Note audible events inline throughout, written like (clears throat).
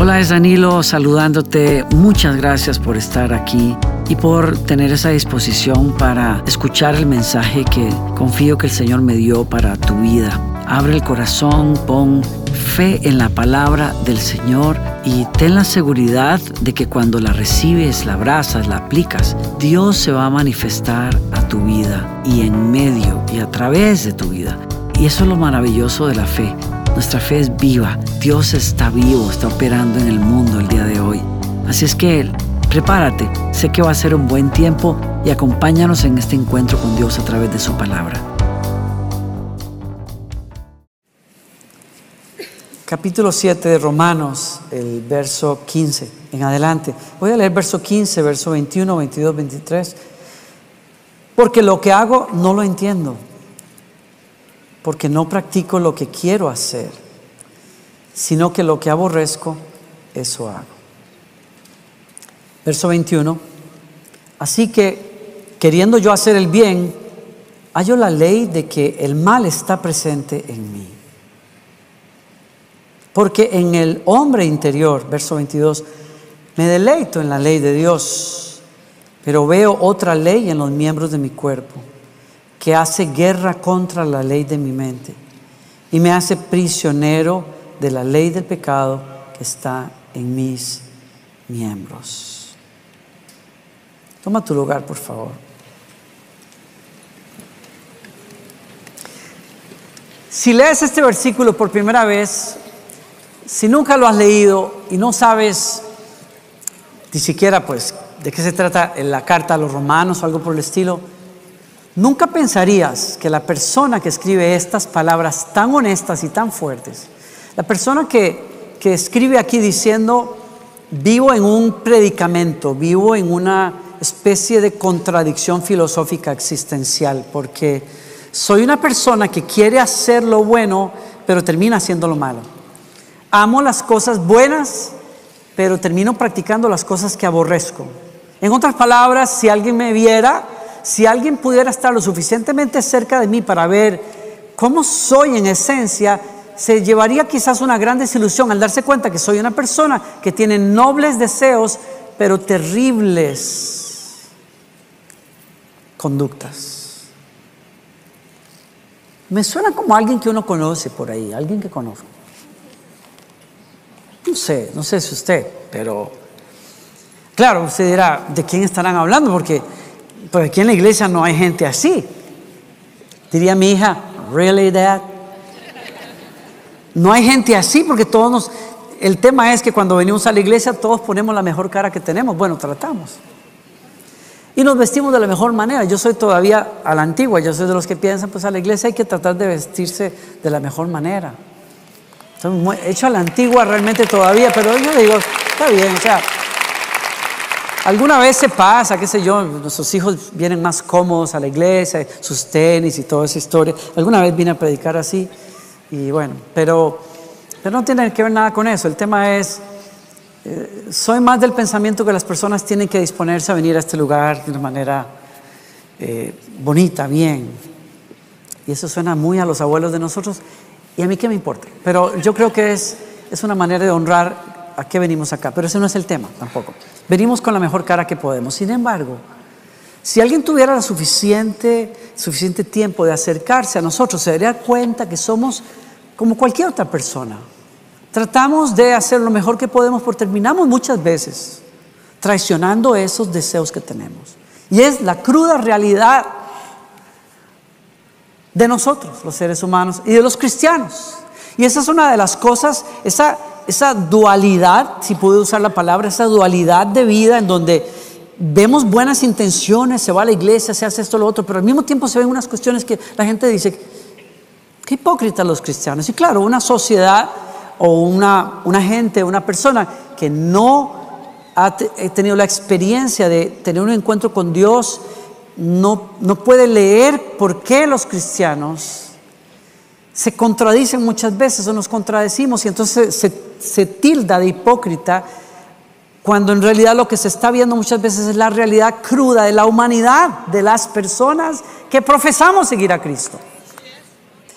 Hola, es Danilo saludándote. Muchas gracias por estar aquí y por tener esa disposición para escuchar el mensaje que confío que el Señor me dio para tu vida. Abre el corazón, pon fe en la palabra del Señor y ten la seguridad de que cuando la recibes, la abrazas, la aplicas, Dios se va a manifestar a tu vida y en medio y a través de tu vida. Y eso es lo maravilloso de la fe nuestra fe es viva. Dios está vivo, está operando en el mundo el día de hoy. Así es que prepárate. Sé que va a ser un buen tiempo y acompáñanos en este encuentro con Dios a través de su palabra. Capítulo 7 de Romanos, el verso 15 en adelante. Voy a leer verso 15, verso 21, 22, 23. Porque lo que hago no lo entiendo porque no practico lo que quiero hacer, sino que lo que aborrezco, eso hago. Verso 21. Así que, queriendo yo hacer el bien, hallo la ley de que el mal está presente en mí. Porque en el hombre interior, verso 22, me deleito en la ley de Dios, pero veo otra ley en los miembros de mi cuerpo que hace guerra contra la ley de mi mente y me hace prisionero de la ley del pecado que está en mis miembros. Toma tu lugar, por favor. Si lees este versículo por primera vez, si nunca lo has leído y no sabes ni siquiera pues de qué se trata en la carta a los romanos o algo por el estilo, Nunca pensarías que la persona que escribe estas palabras tan honestas y tan fuertes, la persona que, que escribe aquí diciendo, vivo en un predicamento, vivo en una especie de contradicción filosófica existencial, porque soy una persona que quiere hacer lo bueno, pero termina haciendo lo malo. Amo las cosas buenas, pero termino practicando las cosas que aborrezco. En otras palabras, si alguien me viera, si alguien pudiera estar lo suficientemente cerca de mí para ver cómo soy en esencia, se llevaría quizás una gran desilusión al darse cuenta que soy una persona que tiene nobles deseos, pero terribles conductas. Me suena como alguien que uno conoce por ahí, alguien que conozco. No sé, no sé si usted, pero claro, usted dirá, ¿de quién estarán hablando? Porque pues aquí en la iglesia no hay gente así. Diría mi hija, ¿really dad? No hay gente así porque todos nos... El tema es que cuando venimos a la iglesia todos ponemos la mejor cara que tenemos. Bueno, tratamos. Y nos vestimos de la mejor manera. Yo soy todavía a la antigua, yo soy de los que piensan, pues a la iglesia hay que tratar de vestirse de la mejor manera. He hecho a la antigua realmente todavía, pero yo digo, está bien, o sea, Alguna vez se pasa, qué sé yo, nuestros hijos vienen más cómodos a la iglesia, sus tenis y toda esa historia. Alguna vez vine a predicar así y bueno, pero, no tiene que ver nada con eso. El tema es, eh, soy más del pensamiento que las personas tienen que disponerse a venir a este lugar de una manera eh, bonita, bien. Y eso suena muy a los abuelos de nosotros y a mí qué me importa. Pero yo creo que es una manera de honrar a qué venimos acá. Pero ese no es el tema tampoco. Venimos con la mejor cara que podemos. Sin embargo, si alguien tuviera suficiente, suficiente tiempo de acercarse a nosotros, se daría cuenta que somos como cualquier otra persona. Tratamos de hacer lo mejor que podemos, pero terminamos muchas veces traicionando esos deseos que tenemos. Y es la cruda realidad de nosotros, los seres humanos, y de los cristianos. Y esa es una de las cosas, esa esa dualidad, si puedo usar la palabra, esa dualidad de vida en donde vemos buenas intenciones, se va a la iglesia, se hace esto, lo otro, pero al mismo tiempo se ven unas cuestiones que la gente dice, qué hipócritas los cristianos. Y claro, una sociedad o una, una gente, una persona que no ha tenido la experiencia de tener un encuentro con Dios, no, no puede leer por qué los cristianos se contradicen muchas veces o nos contradecimos y entonces se, tilda de hipócrita cuando en realidad lo que se está viendo muchas veces es la realidad cruda de la humanidad, de las personas que profesamos seguir a Cristo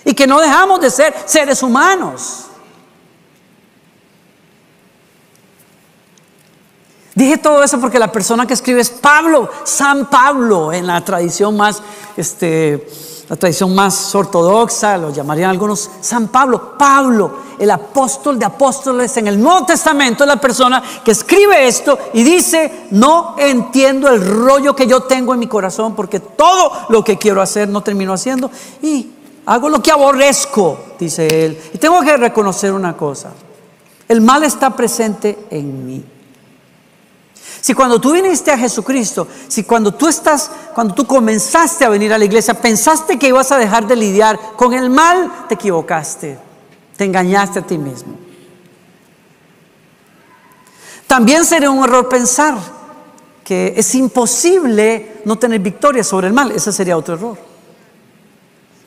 y que no dejamos de ser seres humanos. Dije todo eso porque la persona que escribe es Pablo, San Pablo, en la tradición más, este, la tradición más ortodoxa, lo llamarían algunos San Pablo. Pablo, el apóstol de apóstoles en el Nuevo Testamento, es la persona que escribe esto y dice, no entiendo el rollo que yo tengo en mi corazón porque todo lo que quiero hacer no termino haciendo y hago lo que aborrezco, dice él. Y tengo que reconocer una cosa, el mal está presente en mí. Si cuando tú viniste a Jesucristo, si cuando tú estás, cuando tú comenzaste a venir a la iglesia, pensaste que ibas a dejar de lidiar con el mal, te equivocaste, te engañaste a ti mismo. También sería un error pensar que es imposible no tener victoria sobre el mal, ese sería otro error.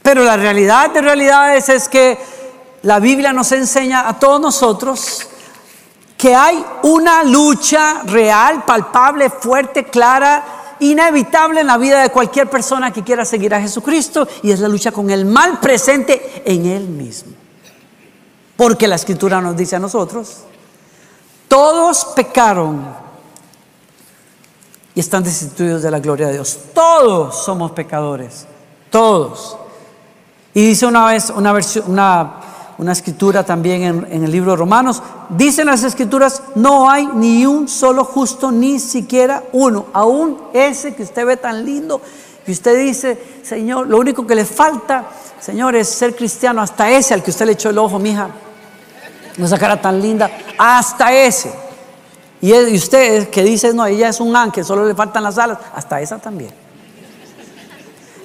Pero la realidad de realidades es que la Biblia nos enseña a todos nosotros que hay una lucha real, palpable, fuerte, clara, inevitable en la vida de cualquier persona que quiera seguir a Jesucristo y es la lucha con el mal presente en él mismo. Porque la escritura nos dice a nosotros, todos pecaron y están destituidos de la gloria de Dios. Todos somos pecadores, todos. Y dice una vez una versión, una una escritura también en, el libro de Romanos, dicen las escrituras, no hay ni un solo justo, ni siquiera uno, aún ese que usted ve tan lindo, y usted dice, Señor, lo único que le falta, Señor, es ser cristiano, hasta ese al que usted le echó el ojo, mija, esa cara tan linda, hasta ese. Y usted que dice, no, ella es un ángel, solo le faltan las alas, hasta esa también.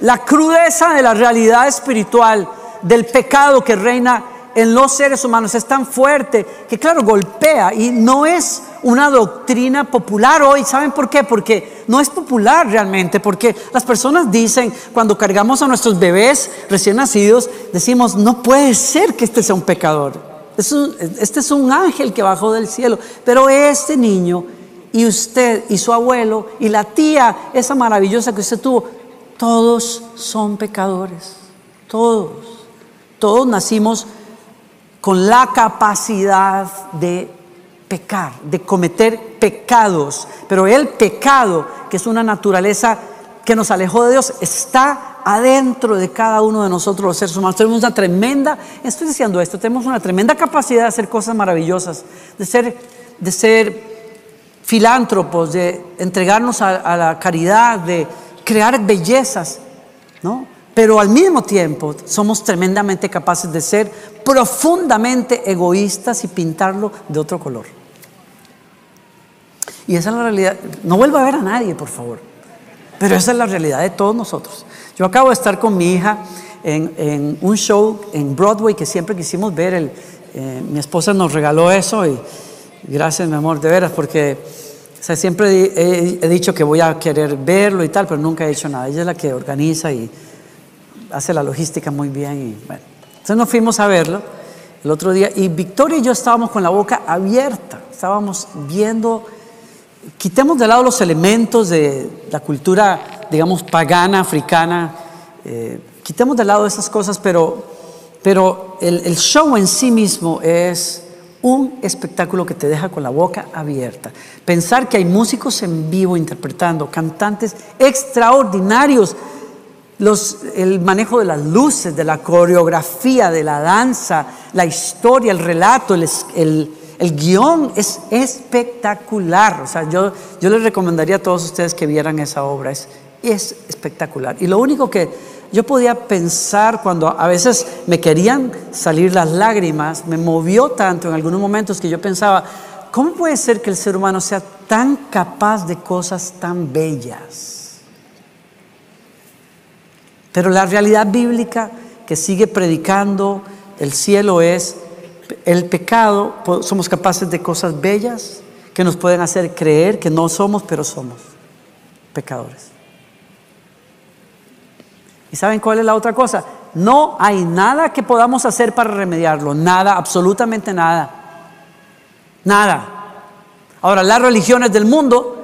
La crudeza de la realidad espiritual, del pecado que reina en los seres humanos es tan fuerte que claro, golpea y no es una doctrina popular hoy. ¿Saben por qué? Porque no es popular realmente, porque las personas dicen, cuando cargamos a nuestros bebés recién nacidos, decimos, no puede ser que este sea un pecador. Este es un ángel que bajó del cielo, pero este niño y usted y su abuelo y la tía, esa maravillosa que usted tuvo, todos son pecadores, todos, todos nacimos con la capacidad de pecar, de cometer pecados. Pero el pecado, que es una naturaleza que nos alejó de Dios, está adentro de cada uno de nosotros los seres humanos. Tenemos una tremenda, estoy diciendo esto, tenemos una tremenda capacidad de hacer cosas maravillosas, de ser, de ser filántropos, de entregarnos a, a la caridad, de crear bellezas, ¿no? Pero al mismo tiempo somos tremendamente capaces de ser profundamente egoístas y pintarlo de otro color. Y esa es la realidad. No vuelva a ver a nadie, por favor. Pero esa es la realidad de todos nosotros. Yo acabo de estar con mi hija en, un show en Broadway que siempre quisimos ver. Eh, mi esposa nos regaló eso y gracias, mi amor, de veras, porque siempre he, he, dicho que voy a querer verlo y tal, pero nunca he hecho nada. Ella es la que organiza y hace la logística muy bien. Y, bueno. Entonces nos fuimos a verlo el otro día y Victoria y yo estábamos con la boca abierta, estábamos viendo, quitemos de lado los elementos de la cultura, digamos, pagana, africana, eh, quitemos de lado esas cosas, pero, pero el, el show en sí mismo es un espectáculo que te deja con la boca abierta. Pensar que hay músicos en vivo interpretando, cantantes extraordinarios el manejo de las luces, de la coreografía, de la danza, la historia, el relato, el, el, guion es espectacular. O sea, yo, yo les recomendaría a todos ustedes que vieran esa obra, es, es espectacular. Y lo único que yo podía pensar cuando a veces me querían salir las lágrimas, me movió tanto en algunos momentos que yo pensaba, ¿cómo puede ser que el ser humano sea tan capaz de cosas tan bellas? Pero la realidad bíblica que sigue predicando el cielo es el pecado, somos capaces de cosas bellas que nos pueden hacer creer que no somos, pero somos pecadores. ¿Y saben cuál es la otra cosa? No hay nada que podamos hacer para remediarlo, nada, absolutamente nada. Nada. Ahora, las religiones del mundo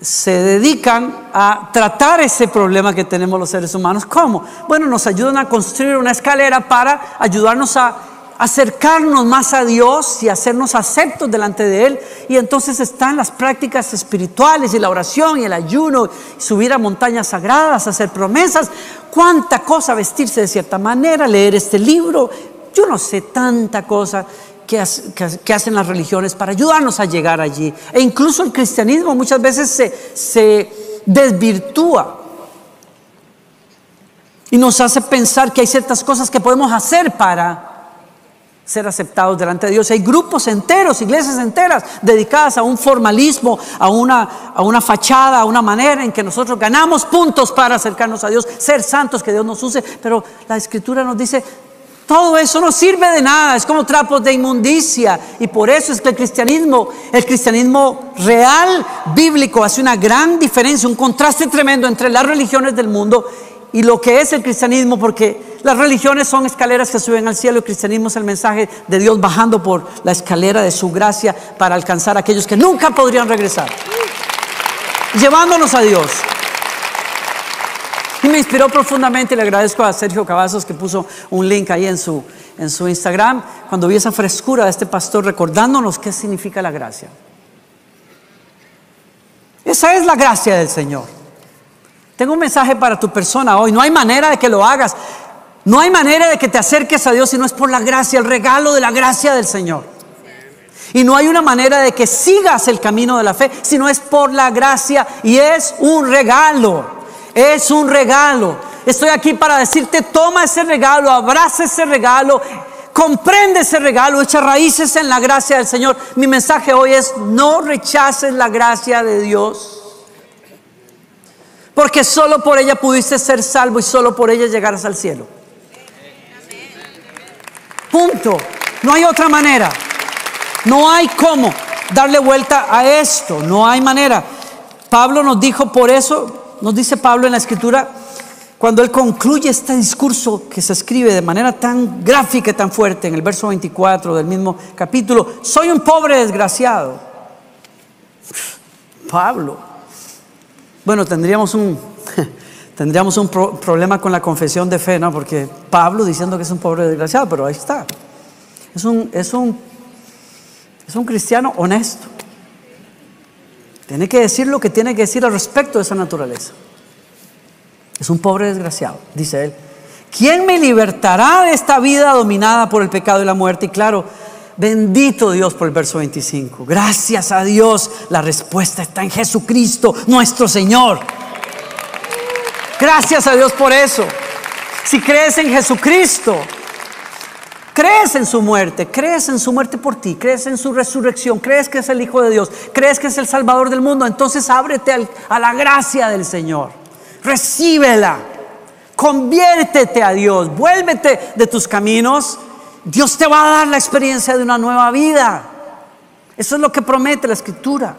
se dedican a tratar ese problema que tenemos los seres humanos. ¿Cómo? Bueno, nos ayudan a construir una escalera para ayudarnos a, acercarnos más a Dios y hacernos aceptos delante de Él. Y entonces están las prácticas espirituales y la oración y el ayuno, subir a montañas sagradas, hacer promesas, cuánta cosa, vestirse de cierta manera, leer este libro. Yo no sé tanta cosa que, hacen las religiones para ayudarnos a llegar allí. E incluso el cristianismo muchas veces se, desvirtúa y nos hace pensar que hay ciertas cosas que podemos hacer para ser aceptados delante de Dios. Hay grupos enteros, iglesias enteras dedicadas a un formalismo, a una fachada, a una manera en que nosotros ganamos puntos para acercarnos a Dios, ser santos, que Dios nos use. Pero la escritura nos dice, todo eso no sirve de nada, es como trapos de inmundicia. Y por eso es que el cristianismo, el cristianismo real, bíblico, hace una gran diferencia, un contraste tremendo entre las religiones del mundo y lo que es el cristianismo, porque las religiones son escaleras que suben al cielo, el cristianismo es el mensaje de Dios bajando por la escalera de su gracia para alcanzar a aquellos que nunca podrían regresar, llevándonos a Dios. Y me inspiró profundamente, le agradezco a Sergio Cavazos que puso un link ahí en su, en su Instagram, cuando vi esa frescura de este pastor recordándonos qué significa la gracia. Esa es la gracia del Señor. Tengo un mensaje para tu persona hoy. No hay manera de que lo hagas. No hay manera de que te acerques a Dios si no es por la gracia, el regalo de la gracia del Señor. Y no hay una manera de que sigas el camino de la fe si no es por la gracia. Y es un regalo. Es un regalo. Estoy aquí para decirte, toma ese regalo, abraza ese regalo, comprende ese regalo, echa raíces en la gracia del Señor. Mi mensaje hoy es, no rechaces la gracia de Dios. Porque solo por ella pudiste ser salvo y solo por ella llegarás al cielo. Punto. No hay otra manera. No hay cómo darle vuelta a esto. No hay manera. Pablo nos dijo por eso, nos dice Pablo en la escritura, cuando él concluye este discurso que se escribe de manera tan gráfica y tan fuerte en el verso 24 del mismo capítulo, soy un pobre desgraciado. Pablo, bueno, tendríamos un, (laughs) tendríamos un problema con la confesión de fe, ¿no? Porque Pablo diciendo que es un pobre desgraciado, pero ahí está. Es un, es un, es un cristiano honesto. Tiene que decir lo que tiene que decir al respecto de esa naturaleza. Es un pobre desgraciado, dice él. ¿Quién me libertará de esta vida dominada por el pecado y la muerte? Y claro, Bendito Dios por el verso 25. Gracias a Dios. La respuesta está en Jesucristo, nuestro Señor. Gracias a Dios por eso. Si crees en Jesucristo, crees en su muerte, crees en su muerte por ti, crees en su resurrección, crees que es el Hijo de Dios, crees que es el Salvador del mundo, entonces ábrete a la gracia del Señor. Recíbela. Conviértete a Dios, vuélvete de tus caminos Dios te va a dar la experiencia de una nueva vida. Eso es lo que promete la escritura.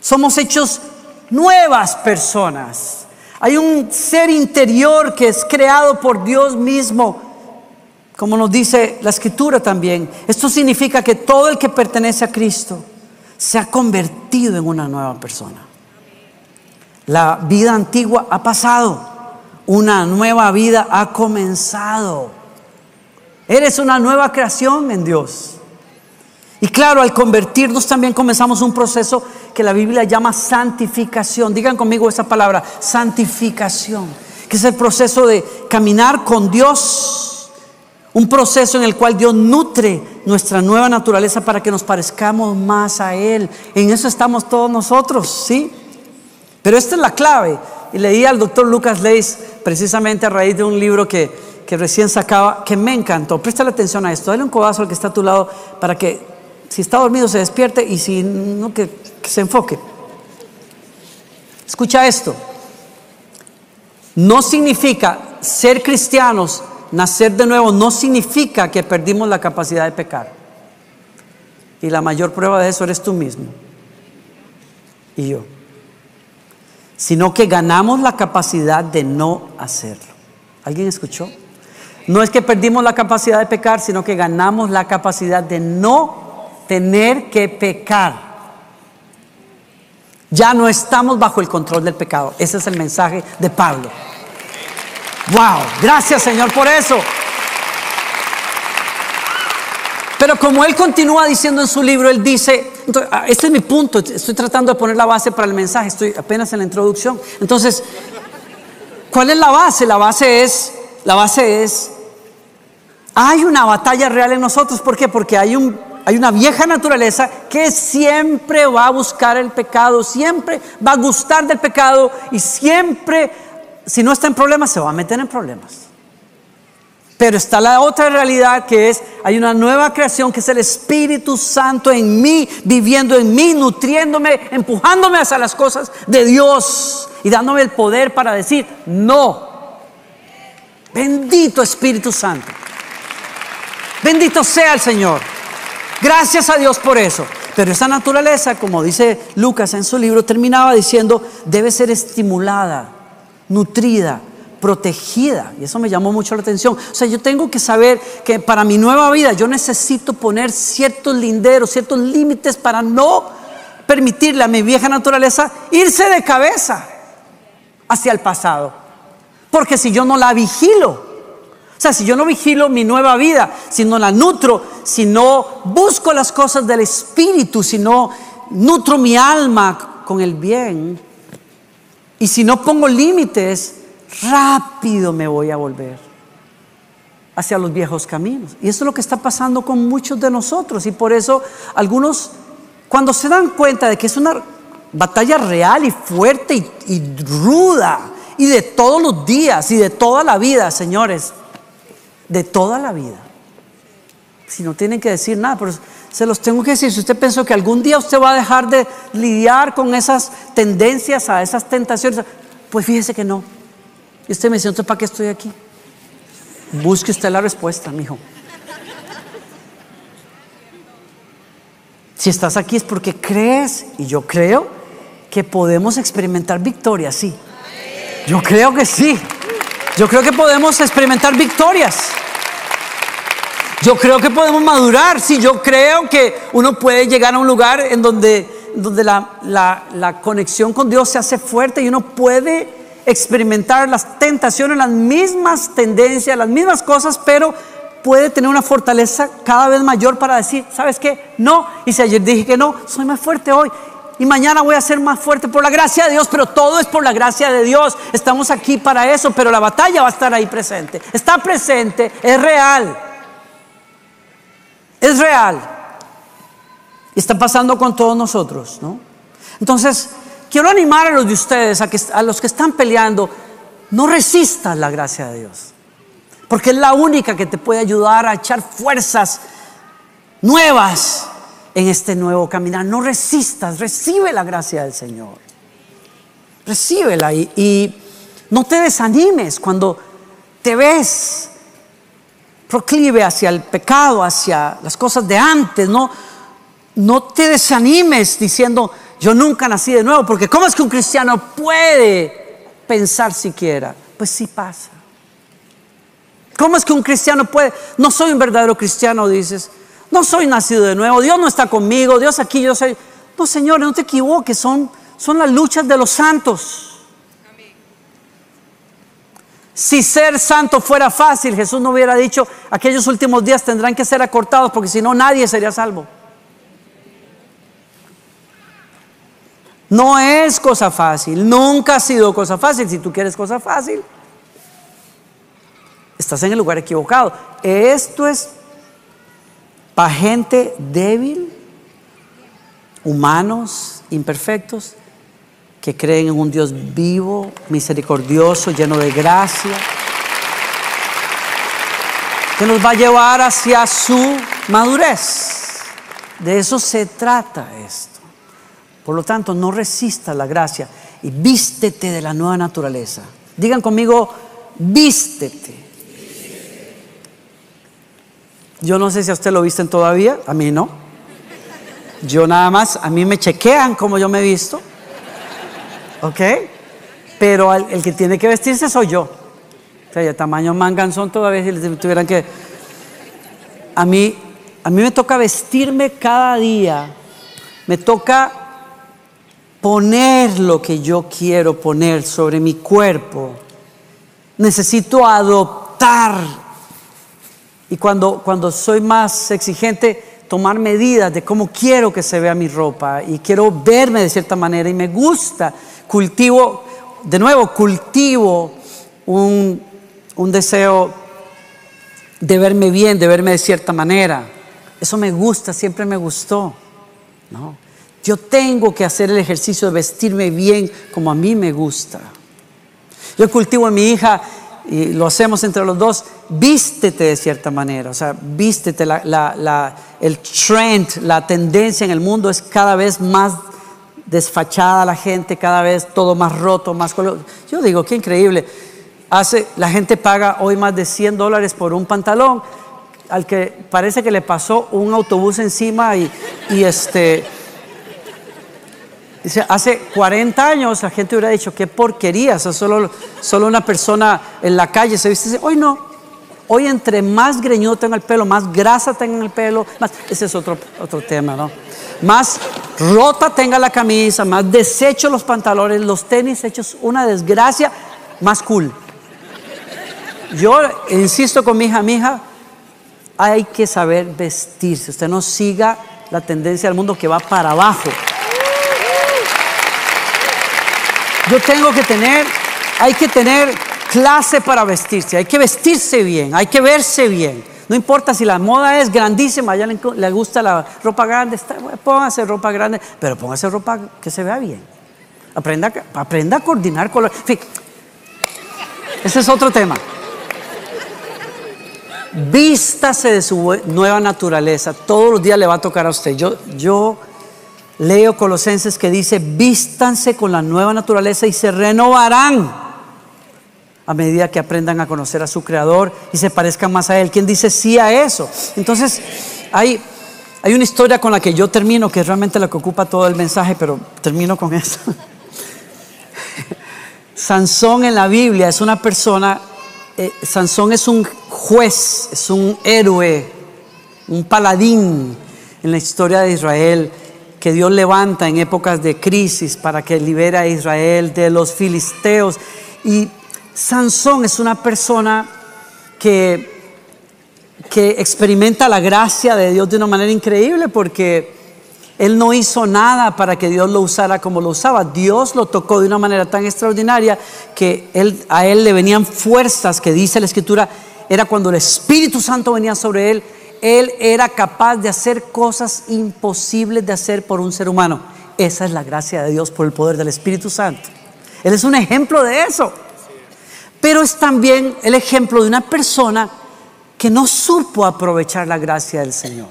Somos hechos nuevas personas. Hay un ser interior que es creado por Dios mismo, como nos dice la escritura también. Esto significa que todo el que pertenece a Cristo se ha convertido en una nueva persona. La vida antigua ha pasado, una nueva vida ha comenzado. Eres una nueva creación en Dios. Y claro, al convertirnos también comenzamos un proceso que la Biblia llama santificación. Digan conmigo esa palabra, santificación, que es el proceso de caminar con Dios. Un proceso en el cual Dios nutre nuestra nueva naturaleza para que nos parezcamos más a Él. En eso estamos todos nosotros, ¿sí? Pero esta es la clave. Y leí al doctor Lucas Leis precisamente a raíz de un libro que que recién sacaba, que me encantó. Presta atención a esto. Dale un codazo al que está a tu lado para que si está dormido se despierte y si no, que se enfoque. Escucha esto. No significa ser cristianos, nacer de nuevo, no significa que perdimos la capacidad de pecar. Y la mayor prueba de eso eres tú mismo y yo. Sino que ganamos la capacidad de no hacerlo. ¿Alguien escuchó? No es que perdimos la capacidad de pecar, sino que ganamos la capacidad de no tener que pecar. Ya no estamos bajo el control del pecado. Ese es el mensaje de Pablo. Wow, gracias Señor por eso. Pero como él continúa diciendo en su libro, él dice, ah, este es mi punto, estoy tratando de poner la base para el mensaje, estoy apenas en la introducción. Entonces, ¿cuál es la base? La base es, la base es, hay una batalla real en nosotros, ¿por qué? Porque hay un hay una vieja naturaleza que siempre va a buscar el pecado, siempre va a gustar del pecado y siempre, si no está en problemas, se va a meter en problemas. Pero está la otra realidad que es, hay una nueva creación que es el Espíritu Santo en mí, viviendo en mí, nutriéndome, empujándome hacia las cosas de Dios y dándome el poder para decir, no. Bendito Espíritu Santo. Bendito sea el Señor. Gracias a Dios por eso. Pero esa naturaleza, como dice Lucas en su libro, terminaba diciendo, debe ser estimulada, nutrida, protegida. Y eso me llamó mucho la atención. O sea, yo tengo que saber que para mi nueva vida yo necesito poner ciertos linderos, ciertos límites para no permitirle a mi vieja naturaleza irse de cabeza hacia el pasado. Porque si yo no la vigilo, o sea, si yo no vigilo mi nueva vida, si no la nutro, si no busco las cosas del Espíritu, si no nutro mi alma con el bien, y si no pongo límites, rápido me voy a volver hacia los viejos caminos. Y eso es lo que está pasando con muchos de nosotros. Y por eso algunos, cuando se dan cuenta de que es una batalla real y fuerte y, ruda, y de todos los días y de toda la vida, señores, de toda la vida. Si no tienen que decir nada, pero se los tengo que decir. Si usted pensó que algún día usted va a dejar de lidiar con esas tendencias, a esas tentaciones, pues fíjese que no. Y usted me dice, entonces, ¿para qué estoy aquí? Busque usted la respuesta, mijo. Si estás aquí es porque crees, y yo creo que podemos experimentar victoria, sí. Yo creo que sí. Yo creo que podemos experimentar victorias. Yo creo que podemos madurar. Sí, yo creo que uno puede llegar a un lugar en donde, donde la, conexión con Dios se hace fuerte y uno puede experimentar las tentaciones, las mismas tendencias, las mismas cosas, pero puede tener una fortaleza cada vez mayor para decir, ¿sabes qué? No. Y si ayer dije que no, soy más fuerte hoy y mañana voy a ser más fuerte por la gracia de Dios, pero todo es por la gracia de Dios. Estamos aquí para eso, pero la batalla va a estar ahí presente. Está presente, es real. Es real. Y está pasando con todos nosotros, ¿no? Entonces, quiero animar a los de ustedes, a, los que están peleando, no resistas la gracia de Dios. Porque es la única que te puede ayudar a echar fuerzas nuevas en este nuevo caminar. No resistas, recibe la gracia del Señor. Recíbela y no te desanimes cuando te ves proclive hacia el pecado, hacia las cosas de antes. No, no te desanimes diciendo, yo nunca nací de nuevo, porque ¿cómo es que un cristiano puede pensar siquiera? Pues sí pasa. ¿Cómo es que un cristiano puede? No soy un verdadero cristiano, dices. No soy nacido de nuevo, Dios no está conmigo, Dios aquí, yo soy... No, Señor, no te equivoques, son, son las luchas de los santos. Si ser santo fuera fácil, Jesús no hubiera dicho, aquellos últimos días tendrán que ser acortados porque si no nadie sería salvo. No es cosa fácil, nunca ha sido cosa fácil. Si tú quieres cosa fácil, estás en el lugar equivocado. Esto es para gente débil, humanos, imperfectos, que creen en un Dios vivo, misericordioso, lleno de gracia, que nos va a llevar hacia su madurez. De eso se trata esto. Por lo tanto, no resista la gracia y vístete de la nueva naturaleza. Digan conmigo, vístete. Yo no sé si a usted lo visten todavía, a mí no. Yo nada más, a mí me chequean como yo me he visto. ¿Ok? Pero el, que tiene que vestirse soy yo. O sea, el tamaño manganzón todavía si tuvieran que... A mí, a mí me toca vestirme cada día. Me toca poner lo que yo quiero poner sobre mi cuerpo. Necesito adoptar Y cuando, cuando soy más exigente, tomar medidas de cómo quiero que se vea mi ropa y quiero verme de cierta manera y me gusta, cultivo, de nuevo, cultivo un, un deseo de verme bien, de verme de cierta manera. Eso me gusta, siempre me gustó. ¿no? Yo tengo que hacer el ejercicio de vestirme bien como a mí me gusta. Yo cultivo a mi hija y lo hacemos entre los dos, vístete de cierta manera, o sea, vístete, el trend, la tendencia en el mundo es cada vez más desfachada la gente, cada vez todo más roto, más color. Yo digo, qué increíble. Hace, la gente paga hoy más de 100 dólares por un pantalón al que parece que le pasó un autobús encima y, este hace 40 años la gente hubiera dicho, qué porquería, o solo, solo una persona en la calle se viste. Hoy no. Hoy entre más greñudo tenga el pelo, más grasa tenga en el pelo, más, ese es otro, otro tema, ¿no? Más rota tenga la camisa, más deshecho los pantalones, los tenis hechos una desgracia, más cool. Yo insisto con mi hija, mi hija, hay que saber vestirse. Usted no siga la tendencia del mundo que va para abajo. Yo tengo que tener, hay que tener clase para vestirse, hay que vestirse bien, hay que verse bien. No importa si la moda es grandísima, a ella le, gusta la ropa grande, está, póngase ropa grande, pero póngase ropa que se vea bien. Aprenda, aprenda a coordinar color. ese es otro tema. Vístase de su nueva naturaleza. Todos los días le va a tocar a usted. Yo, yo Leo Colosenses que dice, vístanse con la nueva naturaleza y se renovarán a medida que aprendan a conocer a su creador y se parezcan más a él. ¿Quién dice sí a eso? Entonces, hay, hay una historia con la que yo termino, que es realmente la que ocupa todo el mensaje, pero termino con eso. (laughs) Sansón en la Biblia es una persona, eh, Sansón es un juez, es un héroe, un paladín en la historia de Israel que Dios levanta en épocas de crisis para que libere a Israel de los filisteos. Y Sansón es una persona que, que experimenta la gracia de Dios de una manera increíble porque él no hizo nada para que Dios lo usara como lo usaba. Dios lo tocó de una manera tan extraordinaria que él, a él le venían fuerzas que dice la escritura, era cuando el Espíritu Santo venía sobre él él era capaz de hacer cosas imposibles de hacer por un ser humano. Esa es la gracia de Dios por el poder del Espíritu Santo. Él es un ejemplo de eso. Pero es también el ejemplo de una persona que no supo aprovechar la gracia del Señor.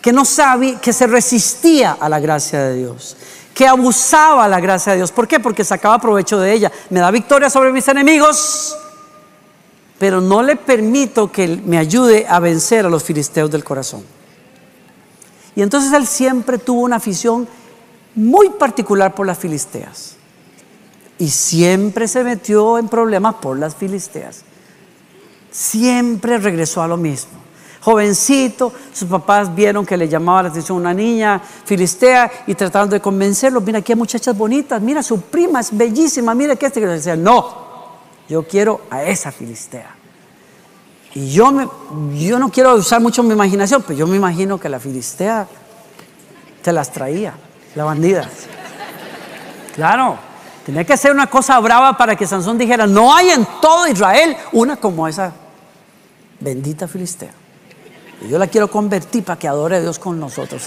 Que no sabía, que se resistía a la gracia de Dios. Que abusaba la gracia de Dios. ¿Por qué? Porque sacaba provecho de ella. Me da victoria sobre mis enemigos pero no le permito que me ayude a vencer a los filisteos del corazón. Y entonces él siempre tuvo una afición muy particular por las filisteas. Y siempre se metió en problemas por las filisteas. Siempre regresó a lo mismo. Jovencito, sus papás vieron que le llamaba la atención una niña filistea y trataron de convencerlo. Mira, aquí hay muchachas bonitas, mira, su prima es bellísima, mira que este. Y decía, no, yo quiero a esa filistea. Y yo, me, yo no quiero usar mucho mi imaginación, pero yo me imagino que la filistea te las traía, la bandida. Claro, tenía que ser una cosa brava para que Sansón dijera, no hay en todo Israel una como esa bendita filistea. Y yo la quiero convertir para que adore a Dios con nosotros.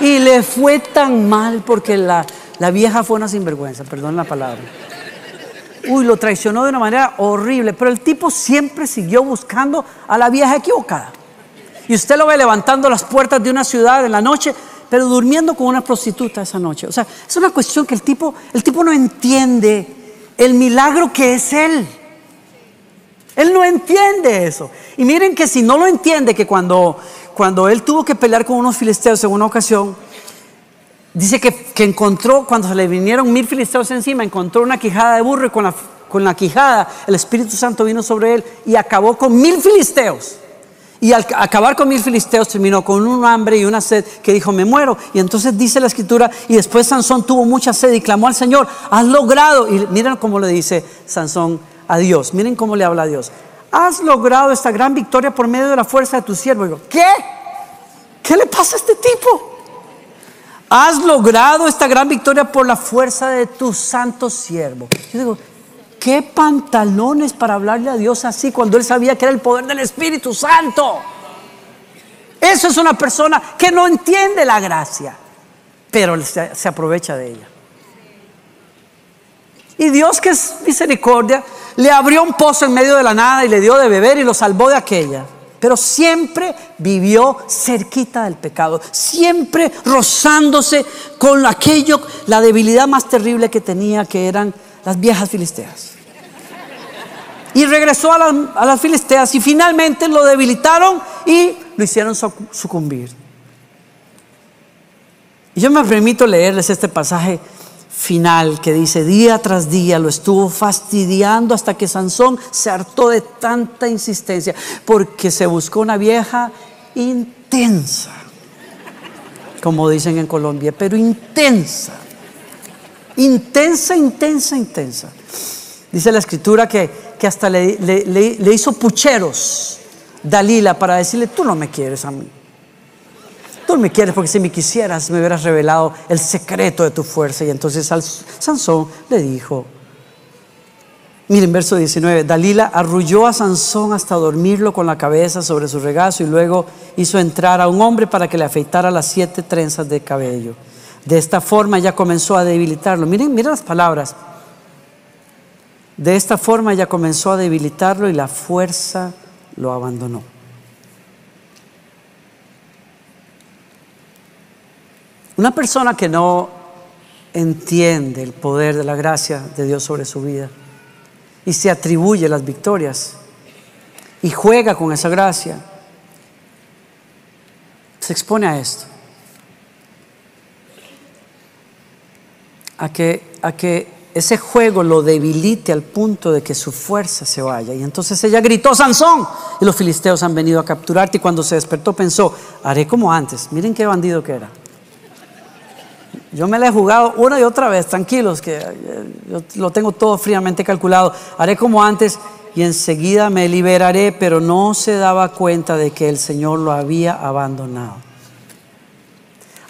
Y le fue tan mal porque la, la vieja fue una sinvergüenza, perdón la palabra. Uy, lo traicionó de una manera horrible, pero el tipo siempre siguió buscando a la vieja equivocada. Y usted lo ve levantando las puertas de una ciudad en la noche, pero durmiendo con una prostituta esa noche. O sea, es una cuestión que el tipo, el tipo no entiende el milagro que es él. Él no entiende eso. Y miren que si no lo entiende, que cuando, cuando él tuvo que pelear con unos filisteos en una ocasión, Dice que, encontró, cuando se le vinieron mil filisteos encima, encontró una quijada de burro y con la, con la quijada el Espíritu Santo vino sobre él y acabó con mil filisteos. Y al acabar con mil filisteos terminó con un hambre y una sed que dijo, me muero. Y entonces dice la escritura, y después Sansón tuvo mucha sed y clamó al Señor, has logrado. Y miren cómo le dice Sansón a Dios, miren cómo le habla a Dios. has logrado esta gran victoria por medio de la fuerza de tu siervo. digo, ¿qué? ¿Qué le pasa a este tipo? Has logrado esta gran victoria por la fuerza de tu santo siervo. Yo digo, ¿qué pantalones para hablarle a Dios así cuando él sabía que era el poder del Espíritu Santo? Eso es una persona que no entiende la gracia, pero se, aprovecha de ella. Y Dios que es misericordia, le abrió un pozo en medio de la nada y le dio de beber y lo salvó de aquella. Pero siempre vivió cerquita del pecado, siempre rozándose con aquello, la debilidad más terrible que tenía, que eran las viejas filisteas. Y regresó a las, filisteas y finalmente lo debilitaron y lo hicieron sucumbir. Y yo me permito leerles este pasaje final que dice, día tras día lo estuvo fastidiando hasta que Sansón se hartó de tanta insistencia, porque se buscó una vieja intensa, como dicen en Colombia, pero intensa, intensa, intensa, intensa. Dice la escritura que, que hasta le, le, hizo pucheros Dalila para decirle, tú no me quieres a mí. Tú me quieres porque si me quisieras me hubieras revelado el secreto de tu fuerza. Y entonces Sansón le dijo, miren verso 19, Dalila arrulló a Sansón hasta dormirlo con la cabeza sobre su regazo y luego hizo entrar a un hombre para que le afeitara las siete trenzas de cabello. De esta forma ya comenzó a debilitarlo. Miren, miren las palabras. De esta forma ya comenzó a debilitarlo y la fuerza lo abandonó. Una persona que no entiende el poder de la gracia de Dios sobre su vida y se atribuye las victorias y juega con esa gracia, se expone a esto. A que, a que ese juego lo debilite al punto de que su fuerza se vaya. Y entonces ella gritó, Sansón, y los filisteos han venido a capturarte. Y cuando se despertó pensó, haré como antes. Miren qué bandido que era. Yo me la he jugado una y otra vez, tranquilos, que eh, yo lo tengo todo fríamente calculado. Haré como antes y enseguida me liberaré, pero no se daba cuenta de que el Señor lo había abandonado.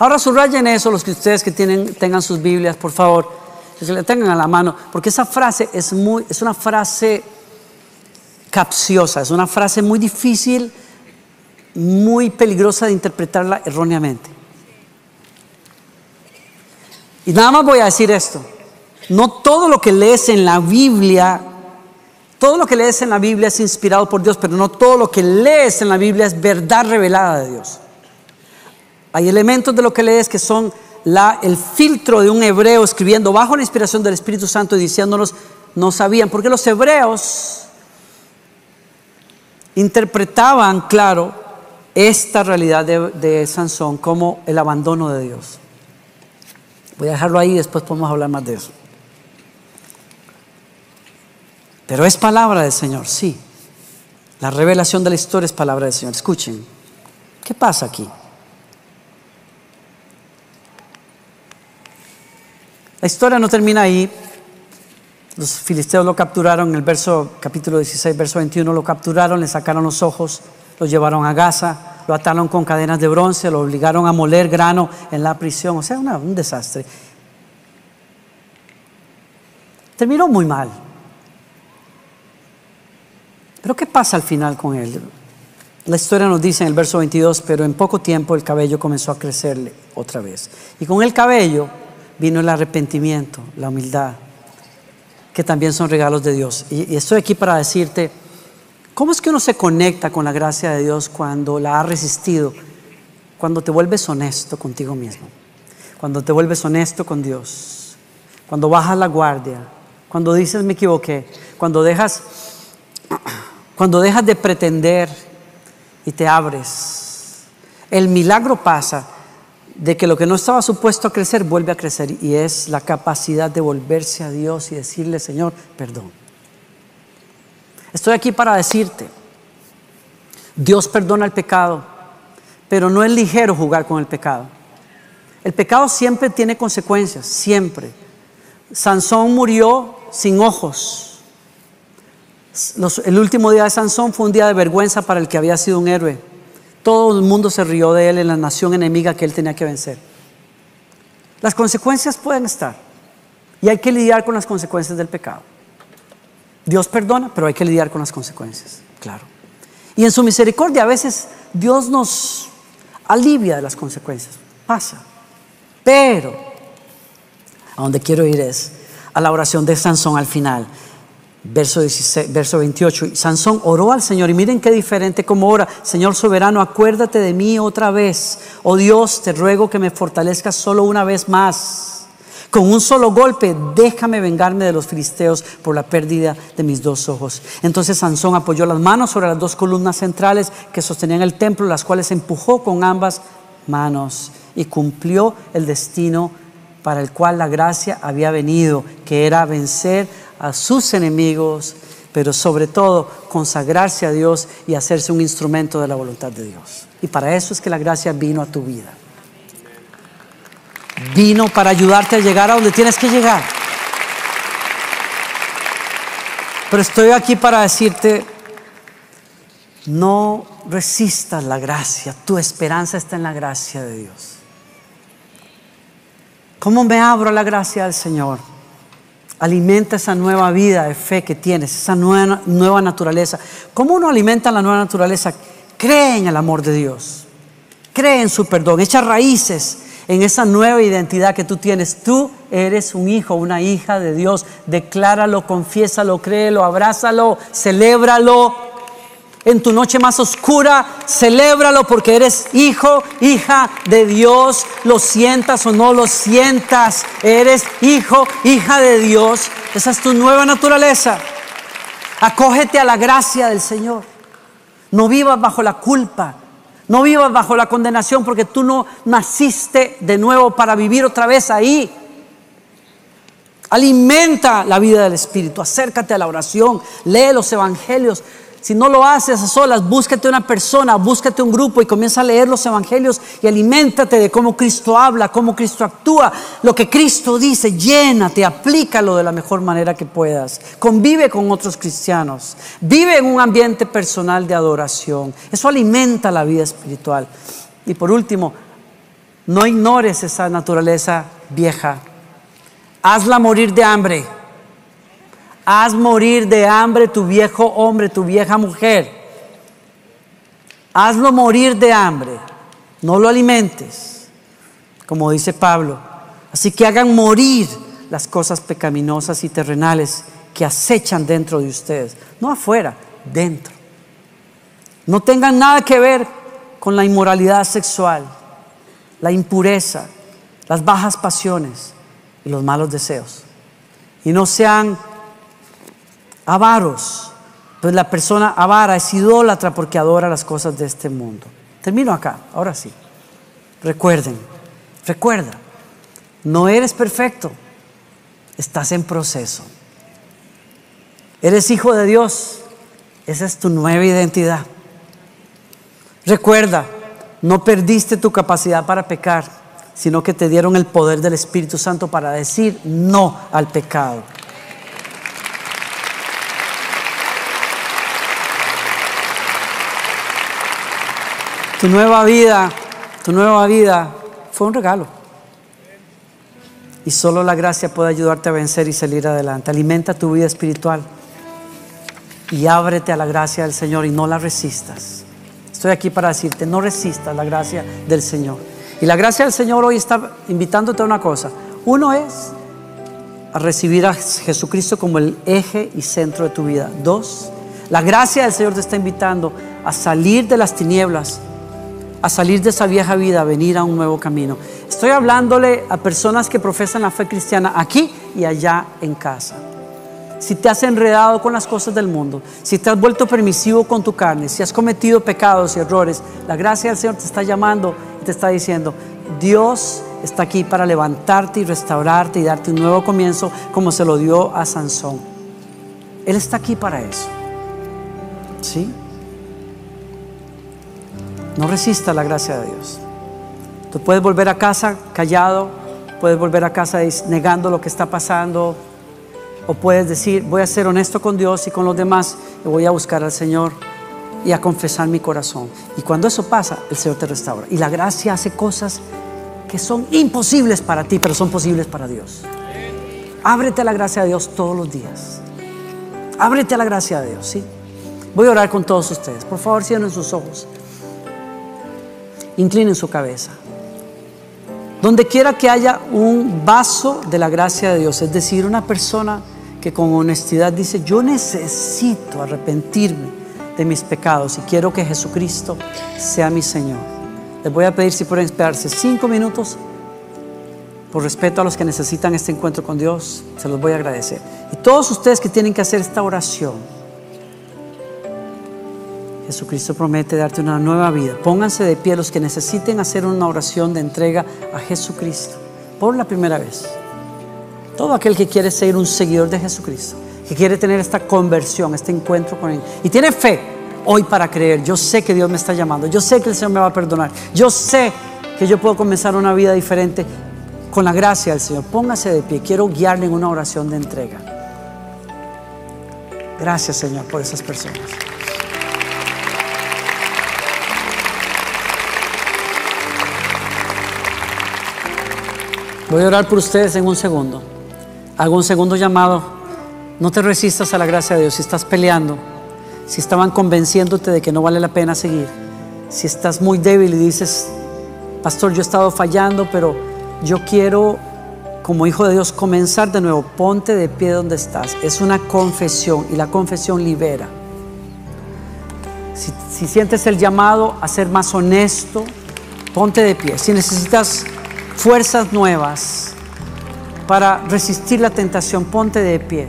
Ahora subrayen eso los que ustedes que tienen, tengan sus Biblias, por favor que se le tengan a la mano, porque esa frase es, muy, es una frase capciosa, es una frase muy difícil, muy peligrosa de interpretarla erróneamente. Y nada más voy a decir esto, no todo lo que lees en la Biblia, todo lo que lees en la Biblia es inspirado por Dios, pero no todo lo que lees en la Biblia es verdad revelada de Dios. Hay elementos de lo que lees que son el filtro de un hebreo escribiendo bajo la inspiración del Espíritu Santo y diciéndonos, no sabían, porque los hebreos interpretaban, claro, esta realidad de, de Sansón como el abandono de Dios. Voy a dejarlo ahí y después podemos hablar más de eso. Pero es palabra del Señor, sí. La revelación de la historia es palabra del Señor. Escuchen, ¿qué pasa aquí? La historia no termina ahí. Los filisteos lo capturaron en el verso, capítulo 16, verso 21, lo capturaron, le sacaron los ojos, lo llevaron a Gaza, lo ataron con cadenas de bronce, lo obligaron a moler grano en la prisión, o sea, un desastre. Terminó muy mal. Pero ¿qué pasa al final con él? La historia nos dice en el verso 22, pero en poco tiempo el cabello comenzó a crecerle otra vez. Y con el cabello vino el arrepentimiento, la humildad, que también son regalos de Dios. Y, estoy aquí para decirte, ¿cómo es que uno se conecta con la gracia de Dios cuando la ha resistido? Cuando te vuelves honesto contigo mismo, cuando te vuelves honesto con Dios, cuando bajas la guardia, cuando dices me equivoqué, cuando dejas, (clears throat) cuando dejas de pretender y te abres. El milagro pasa de que lo que no estaba supuesto a crecer vuelve a crecer y es la capacidad de volverse a Dios y decirle, Señor, perdón. Estoy aquí para decirte, Dios perdona el pecado, pero no es ligero jugar con el pecado. El pecado siempre tiene consecuencias, siempre. Sansón murió sin ojos, el último día de Sansón fue un día de vergüenza para el que había sido un héroe. Todo el mundo se rió de él en la nación enemiga que él tenía que vencer. Las consecuencias pueden estar y hay que lidiar con las consecuencias del pecado. Dios perdona, pero hay que lidiar con las consecuencias, claro. Y en su misericordia a veces Dios nos alivia de las consecuencias, pasa. Pero a donde quiero ir es a la oración de Sansón al final. Verso, 16, verso 28. Sansón oró al Señor y miren qué diferente como ora. Señor soberano, acuérdate de mí otra vez. Oh Dios, te ruego que me fortalezcas solo una vez más. Con un solo golpe, déjame vengarme de los filisteos por la pérdida de mis dos ojos. Entonces Sansón apoyó las manos sobre las dos columnas centrales que sostenían el templo, las cuales empujó con ambas manos y cumplió el destino para el cual la gracia había venido, que era vencer a sus enemigos, pero sobre todo consagrarse a Dios y hacerse un instrumento de la voluntad de Dios. Y para eso es que la gracia vino a tu vida. Vino para ayudarte a llegar a donde tienes que llegar. Pero estoy aquí para decirte, no resistas la gracia, tu esperanza está en la gracia de Dios. ¿Cómo me abro a la gracia del Señor? Alimenta esa nueva vida de fe que tienes, esa nueva, nueva naturaleza. ¿Cómo uno alimenta la nueva naturaleza? Cree en el amor de Dios, cree en su perdón, echa raíces en esa nueva identidad que tú tienes. Tú eres un hijo, una hija de Dios. Decláralo, confiésalo, créelo, abrázalo, celébralo en tu noche más oscura, celébralo porque eres hijo, hija de Dios, lo sientas o no lo sientas, eres hijo, hija de Dios, esa es tu nueva naturaleza. Acógete a la gracia del Señor. No vivas bajo la culpa, no vivas bajo la condenación porque tú no naciste de nuevo para vivir otra vez ahí. Alimenta la vida del Espíritu, acércate a la oración, lee los evangelios, si no lo haces a solas, búscate una persona, búscate un grupo y comienza a leer los evangelios y aliméntate de cómo Cristo habla, cómo Cristo actúa, lo que Cristo dice, llénate, aplícalo de la mejor manera que puedas. Convive con otros cristianos, vive en un ambiente personal de adoración. Eso alimenta la vida espiritual. Y por último, no ignores esa naturaleza vieja. Hazla morir de hambre. Haz morir de hambre tu viejo hombre, tu vieja mujer. Hazlo morir de hambre. No lo alimentes, como dice Pablo. Así que hagan morir las cosas pecaminosas y terrenales que acechan dentro de ustedes. No afuera, dentro. No tengan nada que ver con la inmoralidad sexual, la impureza, las bajas pasiones y los malos deseos. Y no sean avaros. Pues la persona avara es idólatra porque adora las cosas de este mundo. Termino acá, ahora sí. Recuerden, recuerda, no eres perfecto, estás en proceso. Eres hijo de Dios, esa es tu nueva identidad. Recuerda, no perdiste tu capacidad para pecar, sino que te dieron el poder del Espíritu Santo para decir no al pecado. Tu nueva vida, tu nueva vida fue un regalo. Y solo la gracia puede ayudarte a vencer y salir adelante. Alimenta tu vida espiritual y ábrete a la gracia del Señor y no la resistas. Estoy aquí para decirte, no resistas la gracia del Señor. Y la gracia del Señor hoy está invitándote a una cosa. Uno es a recibir a Jesucristo como el eje y centro de tu vida. Dos, la gracia del Señor te está invitando a salir de las tinieblas a salir de esa vieja vida, a venir a un nuevo camino. Estoy hablándole a personas que profesan la fe cristiana aquí y allá en casa. Si te has enredado con las cosas del mundo, si te has vuelto permisivo con tu carne, si has cometido pecados y errores, la gracia del Señor te está llamando y te está diciendo, Dios está aquí para levantarte y restaurarte y darte un nuevo comienzo como se lo dio a Sansón. Él está aquí para eso. ¿Sí? No resista la gracia de Dios. Tú puedes volver a casa callado, puedes volver a casa negando lo que está pasando, O puedes decir, voy a ser honesto con Dios y con los demás y voy a buscar al Señor y a confesar mi corazón. Y cuando eso pasa, el Señor te restaura. Y la gracia hace cosas que son imposibles para ti, pero son posibles para Dios. Ábrete a la gracia de Dios todos los días. Ábrete a la gracia de Dios, ¿sí? Voy a orar con todos ustedes. Por favor, cierren sus ojos. Inclinen su cabeza. Donde quiera que haya un vaso de la gracia de Dios, es decir, una persona que con honestidad dice, yo necesito arrepentirme de mis pecados y quiero que Jesucristo sea mi Señor. Les voy a pedir si pueden esperarse cinco minutos por respeto a los que necesitan este encuentro con Dios, se los voy a agradecer. Y todos ustedes que tienen que hacer esta oración, Jesucristo promete darte una nueva vida. Pónganse de pie los que necesiten hacer una oración de entrega a Jesucristo por la primera vez. Todo aquel que quiere ser un seguidor de Jesucristo, que quiere tener esta conversión, este encuentro con Él, y tiene fe hoy para creer. Yo sé que Dios me está llamando, yo sé que el Señor me va a perdonar, yo sé que yo puedo comenzar una vida diferente con la gracia del Señor. Póngase de pie, quiero guiarle en una oración de entrega. Gracias Señor por esas personas. Voy a orar por ustedes en un segundo. Hago un segundo llamado. No te resistas a la gracia de Dios. Si estás peleando, si estaban convenciéndote de que no vale la pena seguir, si estás muy débil y dices, pastor, yo he estado fallando, pero yo quiero, como hijo de Dios, comenzar de nuevo. Ponte de pie donde estás. Es una confesión y la confesión libera. Si, si sientes el llamado a ser más honesto, ponte de pie. Si necesitas fuerzas nuevas para resistir la tentación, ponte de pie.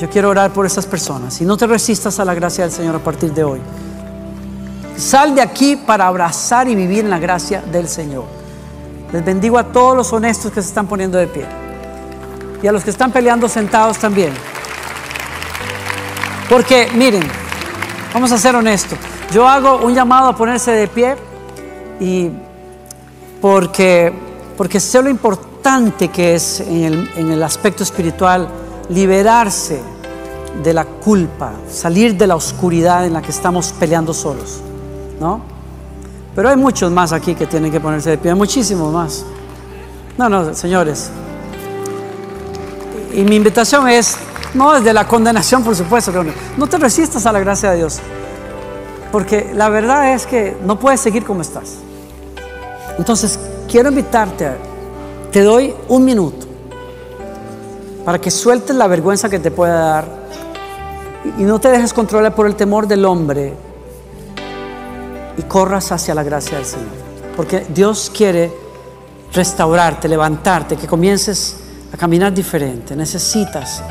Yo quiero orar por esas personas y no te resistas a la gracia del Señor a partir de hoy. Sal de aquí para abrazar y vivir en la gracia del Señor. Les bendigo a todos los honestos que se están poniendo de pie y a los que están peleando sentados también. Porque miren, vamos a ser honestos. Yo hago un llamado a ponerse de pie y porque, porque sé lo importante que es en el, aspecto espiritual liberarse de la culpa, salir de la oscuridad en la que estamos peleando solos, ¿no? Pero hay muchos más aquí que tienen que ponerse de pie, muchísimos más. No, no, señores. Y mi invitación es, no desde la condenación, por supuesto, no te resistas a la gracia de Dios, porque la verdad es que no puedes seguir como estás. Entonces, quiero invitarte, te doy un minuto para que sueltes la vergüenza que te pueda dar y no te dejes controlar por el temor del hombre y corras hacia la gracia del Señor. Porque Dios quiere restaurarte, levantarte, que comiences a caminar diferente. Necesitas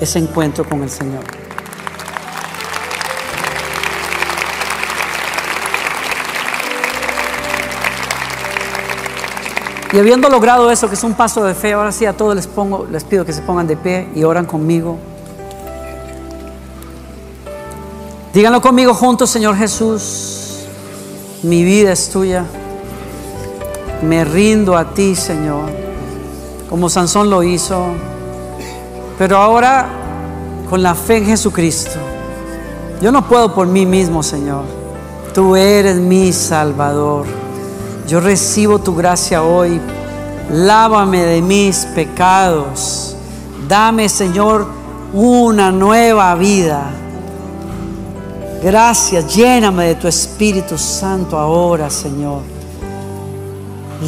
ese encuentro con el Señor. Y habiendo logrado eso, que es un paso de fe, ahora sí a todos les pongo, les pido que se pongan de pie y oran conmigo. Díganlo conmigo juntos, Señor Jesús. Mi vida es tuya. Me rindo a ti, Señor, como Sansón lo hizo. Pero ahora con la fe en Jesucristo. Yo no puedo por mí mismo, Señor. Tú eres mi Salvador. Yo recibo tu gracia hoy. Lávame de mis pecados. Dame, Señor, una nueva vida. Gracias, lléname de tu Espíritu Santo ahora, Señor.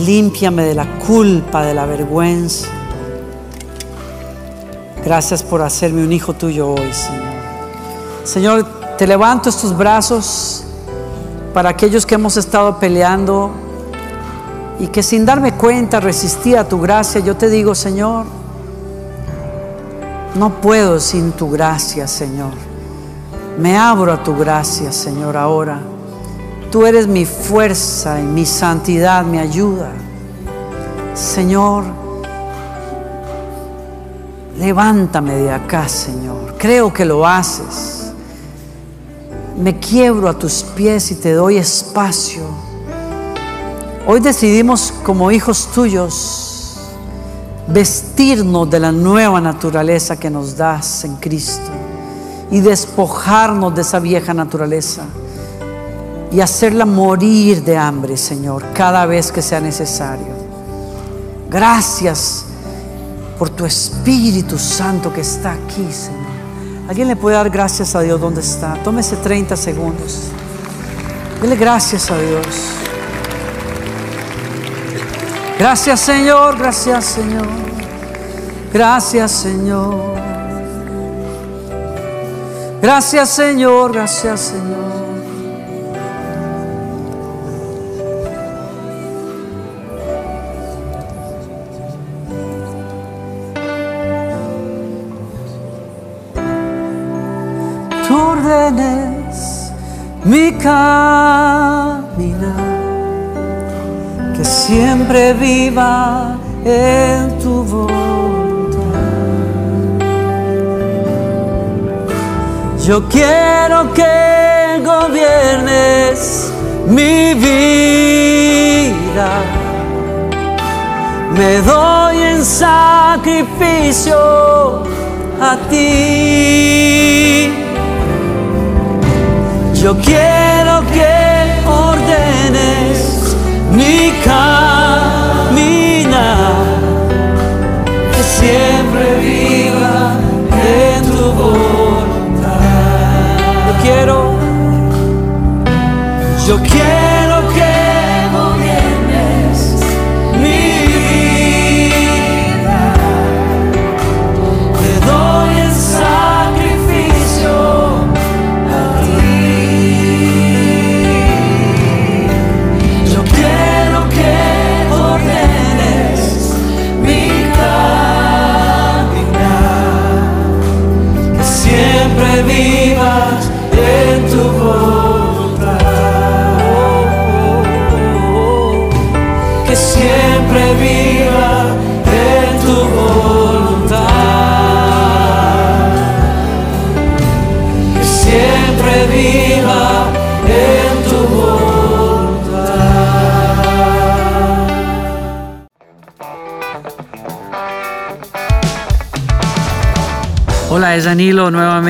Límpiame de la culpa, de la vergüenza. Gracias por hacerme un hijo tuyo hoy, Señor. Señor, te levanto estos brazos para aquellos que hemos estado peleando y que sin darme cuenta resistía a tu gracia, yo te digo, Señor, no puedo sin tu gracia, Señor. Me abro a tu gracia, Señor, ahora. Tú eres mi fuerza y mi santidad, mi ayuda. Señor, levántame de acá, Señor. Creo que lo haces. Me quiebro a tus pies y te doy espacio Hoy decidimos como hijos tuyos vestirnos de la nueva naturaleza que nos das en Cristo y despojarnos de esa vieja naturaleza y hacerla morir de hambre, Señor, cada vez que sea necesario. Gracias por tu Espíritu Santo que está aquí, Señor. ¿Alguien le puede dar gracias a Dios donde está? Tómese 30 segundos. Dele gracias a Dios. Gracias Señor, gracias Señor. Gracias Señor. Gracias Señor, gracias Señor. Tu órdenes mi caminar, siempre viva en tu voluntad. Yo quiero que gobiernes mi vida. Me doy en sacrificio a ti. Yo quiero que que siempre viva en tu voluntad. Siempre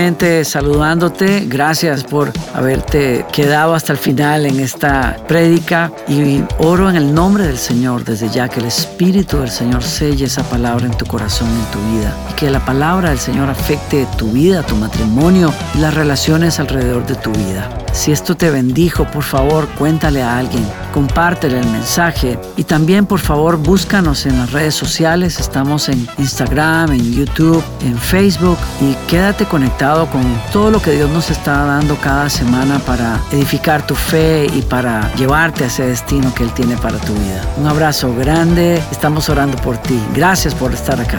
nuevamente saludándote. Gracias por haberte quedado hasta el final en esta prédica y oro en el nombre del Señor desde ya que el Espíritu del Señor selle esa palabra en tu corazón, en tu vida y que la palabra del Señor afecte tu vida, tu matrimonio y las relaciones alrededor de tu vida. Si esto te bendijo, por favor, cuéntale a alguien, compártele el mensaje y también, por favor, búscanos en las redes sociales. Estamos en Instagram, en YouTube, en Facebook y quédate con todo lo que Dios nos está dando cada semana para edificar tu fe y para llevarte a ese destino que Él tiene para tu vida. Un abrazo grande, estamos orando por ti. Gracias por estar acá.